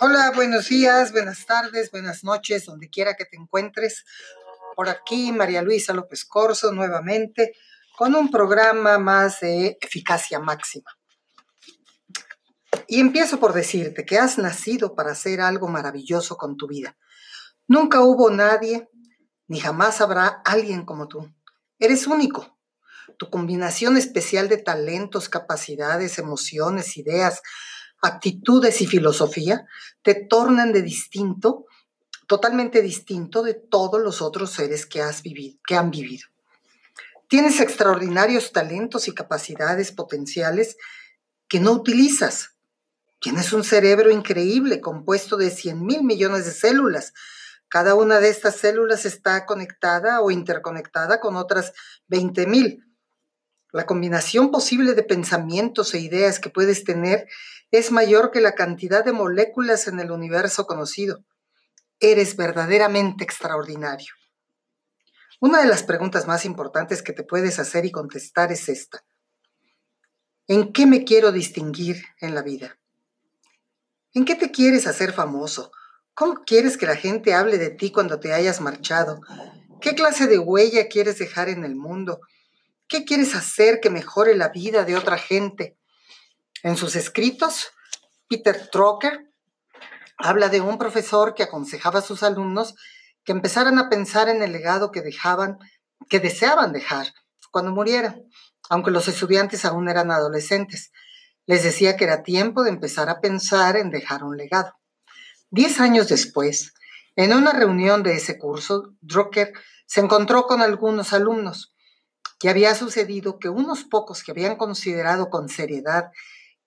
Hola, buenos días, buenas tardes, buenas noches, donde quiera que te encuentres. Por aquí, María Luisa López Corso, nuevamente, con un programa más de eficacia máxima. Y empiezo por decirte que has nacido para hacer algo maravilloso con tu vida. Nunca hubo nadie, ni jamás habrá alguien como tú. Eres único. Tu combinación especial de talentos, capacidades, emociones, ideas, actitudes y filosofía te tornan de distinto, totalmente distinto de todos los otros seres que, has vivido, que han vivido. Tienes extraordinarios talentos y capacidades potenciales que no utilizas. Tienes un cerebro increíble compuesto de 100 mil millones de células. Cada una de estas células está conectada o interconectada con otras 20 mil. La combinación posible de pensamientos e ideas que puedes tener es mayor que la cantidad de moléculas en el universo conocido. Eres verdaderamente extraordinario. Una de las preguntas más importantes que te puedes hacer y contestar es esta. ¿En qué me quiero distinguir en la vida? ¿En qué te quieres hacer famoso? ¿Cómo quieres que la gente hable de ti cuando te hayas marchado? ¿Qué clase de huella quieres dejar en el mundo? ¿Qué quieres hacer que mejore la vida de otra gente? En sus escritos, Peter Trocker habla de un profesor que aconsejaba a sus alumnos que empezaran a pensar en el legado que dejaban, que deseaban dejar cuando murieran, aunque los estudiantes aún eran adolescentes. Les decía que era tiempo de empezar a pensar en dejar un legado. Diez años después, en una reunión de ese curso, Drucker se encontró con algunos alumnos que había sucedido que unos pocos que habían considerado con seriedad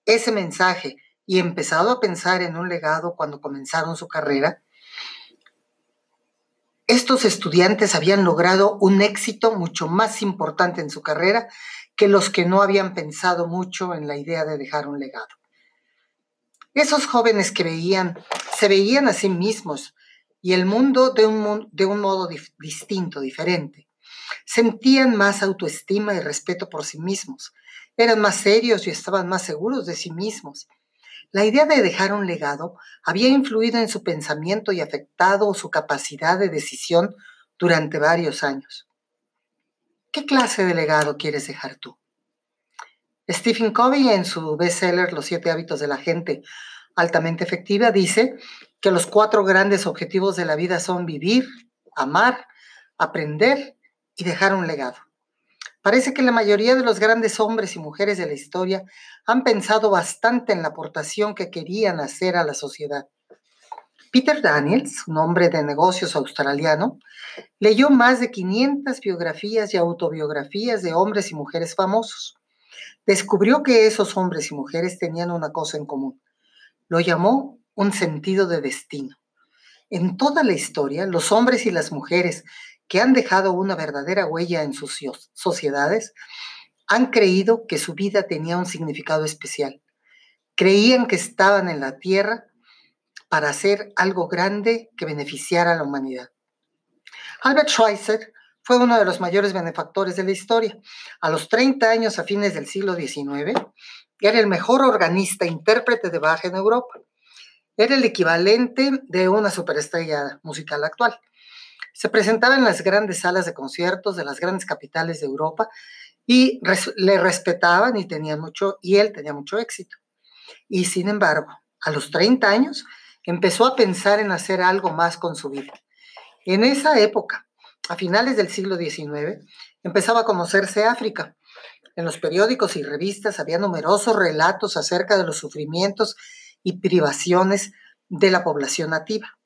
ese mensaje y empezado a pensar en un legado cuando comenzaron su carrera, estos estudiantes habían logrado un éxito mucho más importante en su carrera que los que no habían pensado mucho en la idea de dejar un legado. Esos jóvenes que veían, se veían a sí mismos y el mundo de un, de un modo distinto, diferente. Sentían más autoestima y respeto por sí mismos eran más serios y estaban más seguros de sí mismos. La idea de dejar un legado había influido en su pensamiento y afectado su capacidad de decisión durante varios años. ¿Qué clase de legado quieres dejar tú? Stephen Covey en su bestseller Los siete hábitos de la gente altamente efectiva dice que los cuatro grandes objetivos de la vida son vivir, amar, aprender y dejar un legado. Parece que la mayoría de los grandes hombres y mujeres de la historia han pensado bastante en la aportación que querían hacer a la sociedad. Peter Daniels, un hombre de negocios australiano, leyó más de 500 biografías y autobiografías de hombres y mujeres famosos. Descubrió que esos hombres y mujeres tenían una cosa en común. Lo llamó un sentido de destino. En toda la historia, los hombres y las mujeres que han dejado una verdadera huella en sus sociedades, han creído que su vida tenía un significado especial. Creían que estaban en la tierra para hacer algo grande que beneficiara a la humanidad. Albert Schweitzer fue uno de los mayores benefactores de la historia. A los 30 años a fines del siglo XIX, era el mejor organista e intérprete de Bach en Europa. Era el equivalente de una superestrella musical actual. Se presentaba en las grandes salas de conciertos de las grandes capitales de Europa y le respetaban y, tenían mucho, y él tenía mucho éxito. Y sin embargo, a los 30 años empezó a pensar en hacer algo más con su vida. En esa época, a finales del siglo XIX, empezaba a conocerse África. En los periódicos y revistas había numerosos relatos acerca de los sufrimientos y privaciones de la población nativa.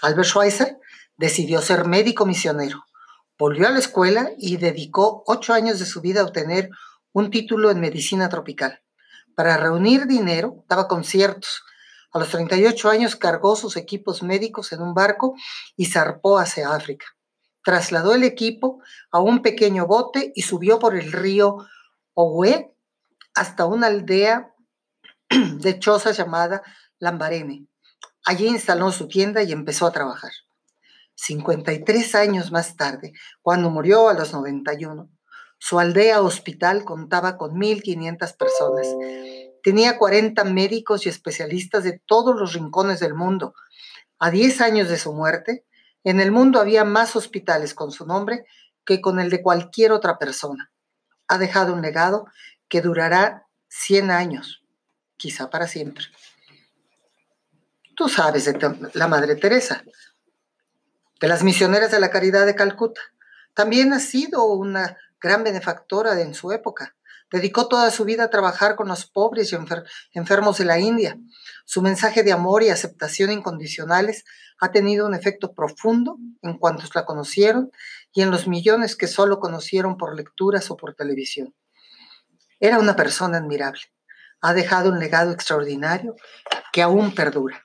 Albert Schweitzer decidió ser médico misionero. Volvió a la escuela y dedicó ocho años de su vida a obtener un título en medicina tropical. Para reunir dinero, daba conciertos. A los 38 años cargó sus equipos médicos en un barco y zarpó hacia África. Trasladó el equipo a un pequeño bote y subió por el río Owe hasta una aldea de chozas llamada Lambarene. Allí instaló su tienda y empezó a trabajar. 53 años más tarde, cuando murió a los 91, su aldea hospital contaba con 1.500 personas tenía 40 médicos y especialistas de todos los rincones del mundo. A 10 años de su muerte, en el mundo había más hospitales con su nombre que con el de cualquier otra persona. Ha dejado un legado que durará 100 años, quizá para siempre. Tú sabes de la Madre Teresa, de las misioneras de la caridad de Calcuta. También ha sido una gran benefactora en su época. Dedicó toda su vida a trabajar con los pobres y enfermos de la India. Su mensaje de amor y aceptación incondicionales ha tenido un efecto profundo en cuantos la conocieron y en los millones que solo conocieron por lecturas o por televisión. Era una persona admirable. Ha dejado un legado extraordinario que aún perdura.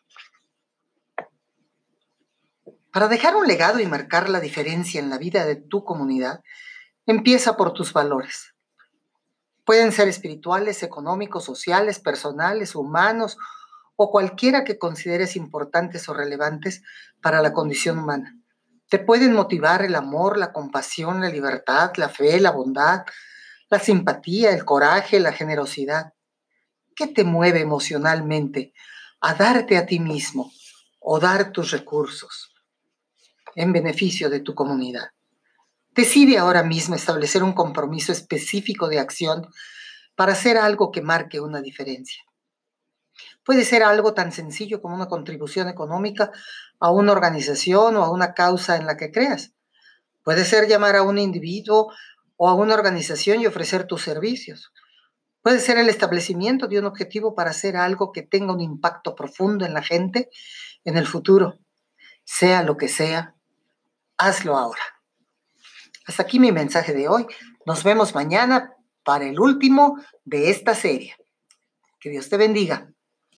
Para dejar un legado y marcar la diferencia en la vida de tu comunidad, empieza por tus valores. Pueden ser espirituales, económicos, sociales, personales, humanos o cualquiera que consideres importantes o relevantes para la condición humana. Te pueden motivar el amor, la compasión, la libertad, la fe, la bondad, la simpatía, el coraje, la generosidad. ¿Qué te mueve emocionalmente a darte a ti mismo o dar tus recursos en beneficio de tu comunidad? Decide ahora mismo establecer un compromiso específico de acción para hacer algo que marque una diferencia. Puede ser algo tan sencillo como una contribución económica a una organización o a una causa en la que creas. Puede ser llamar a un individuo o a una organización y ofrecer tus servicios. Puede ser el establecimiento de un objetivo para hacer algo que tenga un impacto profundo en la gente en el futuro. Sea lo que sea, hazlo ahora. Hasta aquí mi mensaje de hoy. Nos vemos mañana para el último de esta serie. Que Dios te bendiga.